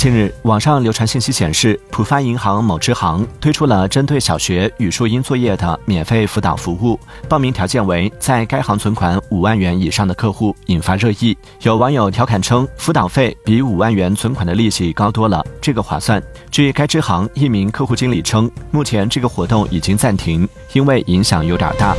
近日，网上流传信息显示，浦发银行某支行推出了针对小学语、数、英作业的免费辅导服务。报名条件为在该行存款五万元以上的客户引发热议。有网友调侃称，辅导费比五万元存款的利息高多了，这个划算。据该支行一名客户经理称，目前这个活动已经暂停，因为影响有点大。